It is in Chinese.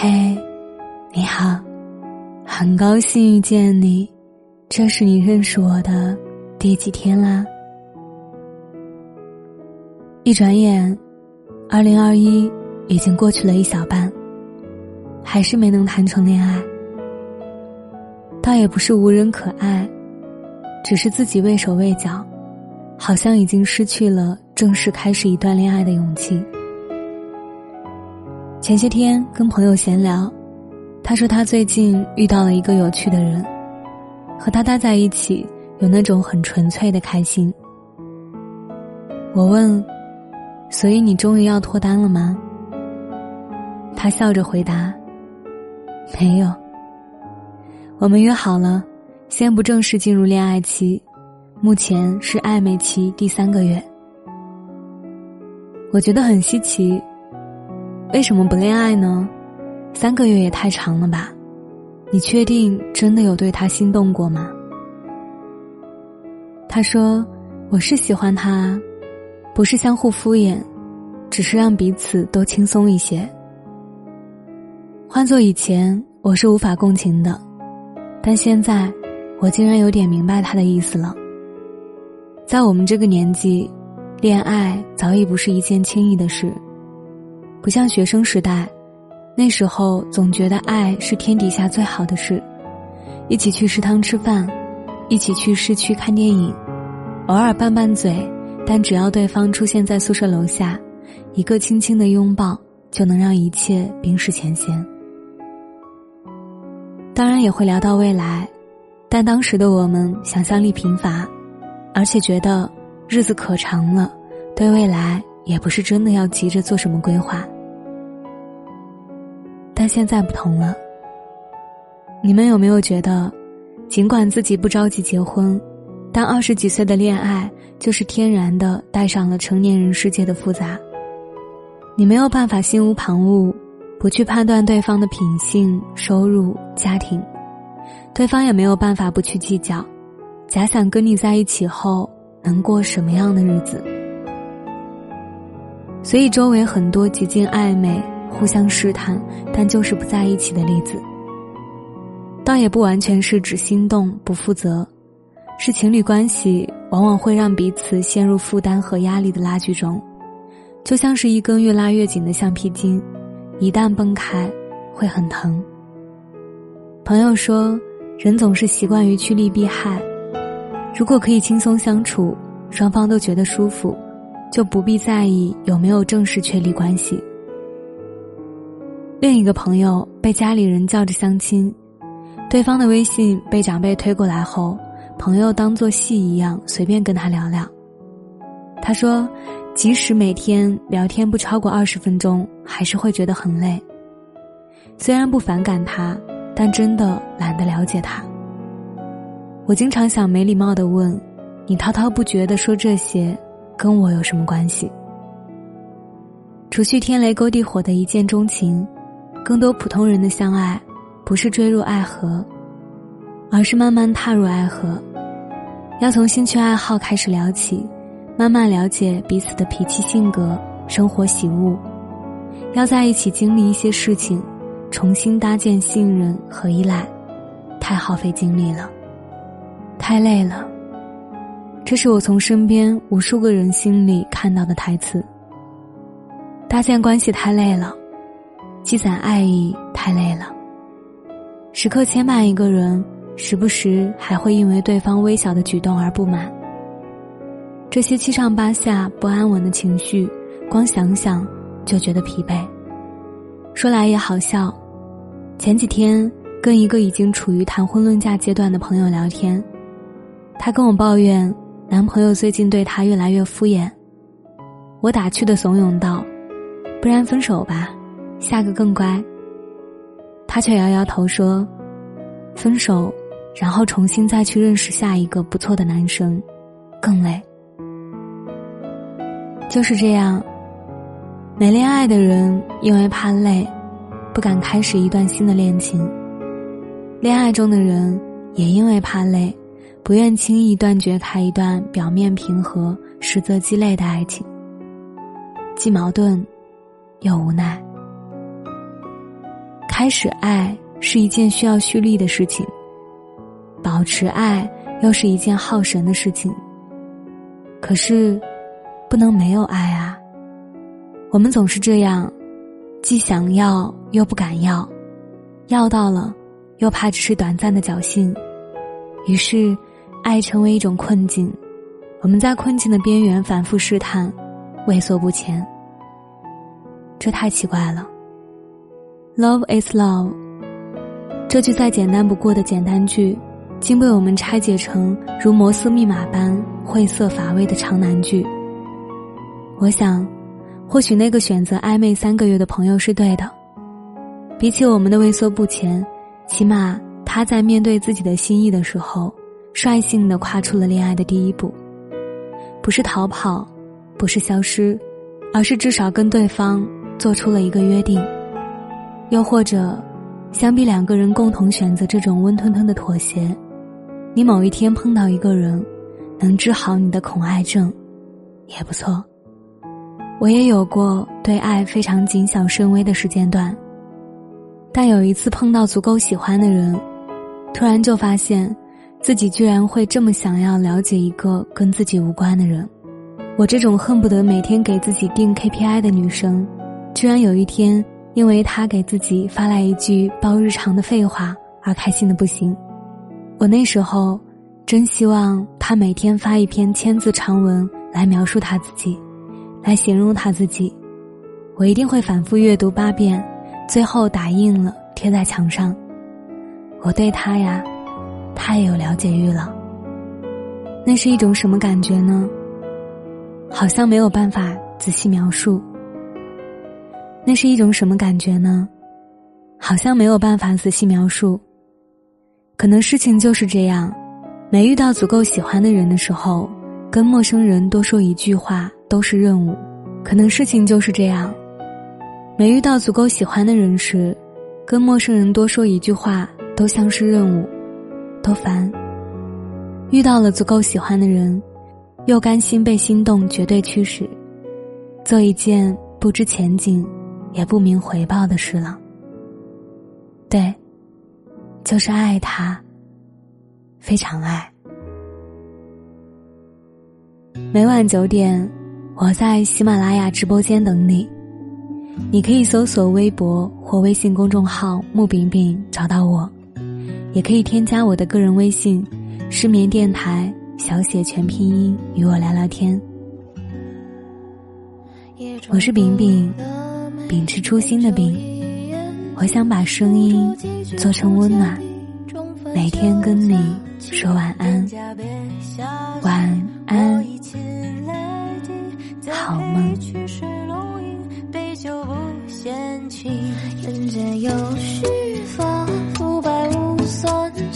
嘿，你好，很高兴遇见你。这是你认识我的第几天啦？一转眼，二零二一已经过去了一小半，还是没能谈成恋爱。倒也不是无人可爱，只是自己畏手畏脚，好像已经失去了正式开始一段恋爱的勇气。前些天跟朋友闲聊，他说他最近遇到了一个有趣的人，和他待在一起有那种很纯粹的开心。我问，所以你终于要脱单了吗？他笑着回答：“没有。我们约好了，先不正式进入恋爱期，目前是暧昧期第三个月。我觉得很稀奇。”为什么不恋爱呢？三个月也太长了吧？你确定真的有对他心动过吗？他说：“我是喜欢他，不是相互敷衍，只是让彼此都轻松一些。换做以前，我是无法共情的，但现在，我竟然有点明白他的意思了。在我们这个年纪，恋爱早已不是一件轻易的事。”不像学生时代，那时候总觉得爱是天底下最好的事，一起去食堂吃饭，一起去市区看电影，偶尔拌拌嘴，但只要对方出现在宿舍楼下，一个轻轻的拥抱就能让一切冰释前嫌。当然也会聊到未来，但当时的我们想象力贫乏，而且觉得日子可长了，对未来。也不是真的要急着做什么规划，但现在不同了。你们有没有觉得，尽管自己不着急结婚，但二十几岁的恋爱就是天然的带上了成年人世界的复杂。你没有办法心无旁骛，不去判断对方的品性、收入、家庭，对方也没有办法不去计较，假想跟你在一起后能过什么样的日子。所以，周围很多极尽暧昧、互相试探，但就是不在一起的例子，倒也不完全是指心动不负责，是情侣关系往往会让彼此陷入负担和压力的拉锯中，就像是一根越拉越紧的橡皮筋，一旦崩开，会很疼。朋友说，人总是习惯于趋利避害，如果可以轻松相处，双方都觉得舒服。就不必在意有没有正式确立关系。另一个朋友被家里人叫着相亲，对方的微信被长辈推过来后，朋友当做戏一样随便跟他聊聊。他说，即使每天聊天不超过二十分钟，还是会觉得很累。虽然不反感他，但真的懒得了解他。我经常想没礼貌的问：“你滔滔不绝的说这些。”跟我有什么关系？除去天雷勾地火的一见钟情，更多普通人的相爱，不是坠入爱河，而是慢慢踏入爱河。要从兴趣爱好开始聊起，慢慢了解彼此的脾气性格、生活喜恶，要在一起经历一些事情，重新搭建信任和依赖，太耗费精力了，太累了。这是我从身边无数个人心里看到的台词。搭建关系太累了，积攒爱意太累了。时刻牵绊一个人，时不时还会因为对方微小的举动而不满。这些七上八下不安稳的情绪，光想想就觉得疲惫。说来也好笑，前几天跟一个已经处于谈婚论嫁阶段的朋友聊天，他跟我抱怨。男朋友最近对她越来越敷衍，我打趣的怂恿道：“不然分手吧，下个更乖。”他却摇摇头说：“分手，然后重新再去认识下一个不错的男生，更累。”就是这样，没恋爱的人因为怕累，不敢开始一段新的恋情；恋爱中的人也因为怕累。不愿轻易断绝开一段表面平和、实则鸡肋的爱情，既矛盾，又无奈。开始爱是一件需要蓄力的事情，保持爱又是一件耗神的事情。可是，不能没有爱啊！我们总是这样，既想要又不敢要，要到了，又怕只是短暂的侥幸，于是，爱成为一种困境。我们在困境的边缘反复试探，畏缩不前。这太奇怪了。Love is love。这句再简单不过的简单句，竟被我们拆解成如摩斯密码般晦涩乏味的长难句。我想，或许那个选择暧昧三个月的朋友是对的。比起我们的畏缩不前，起码他在面对自己的心意的时候，率性的跨出了恋爱的第一步。不是逃跑，不是消失，而是至少跟对方做出了一个约定。又或者，相比两个人共同选择这种温吞吞的妥协，你某一天碰到一个人，能治好你的恐爱症，也不错。我也有过对爱非常谨小慎微的时间段，但有一次碰到足够喜欢的人，突然就发现。自己居然会这么想要了解一个跟自己无关的人，我这种恨不得每天给自己定 KPI 的女生，居然有一天因为他给自己发来一句包日常的废话而开心的不行。我那时候真希望他每天发一篇千字长文来描述他自己，来形容他自己，我一定会反复阅读八遍，最后打印了贴在墙上。我对他呀。太有了解欲了。那是一种什么感觉呢？好像没有办法仔细描述。那是一种什么感觉呢？好像没有办法仔细描述。可能事情就是这样，没遇到足够喜欢的人的时候，跟陌生人多说一句话都是任务。可能事情就是这样，没遇到足够喜欢的人时，跟陌生人多说一句话都像是任务。多烦。遇到了足够喜欢的人，又甘心被心动绝对驱使，做一件不知前景，也不明回报的事了。对，就是爱他，非常爱。每晚九点，我在喜马拉雅直播间等你。你可以搜索微博或微信公众号“木饼饼”找到我。也可以添加我的个人微信“失眠电台”小写全拼音与我聊聊天。我是饼饼，秉持初心的饼。我想把声音做成温暖，每天跟你说晚安，晚安，好梦。故事到最后。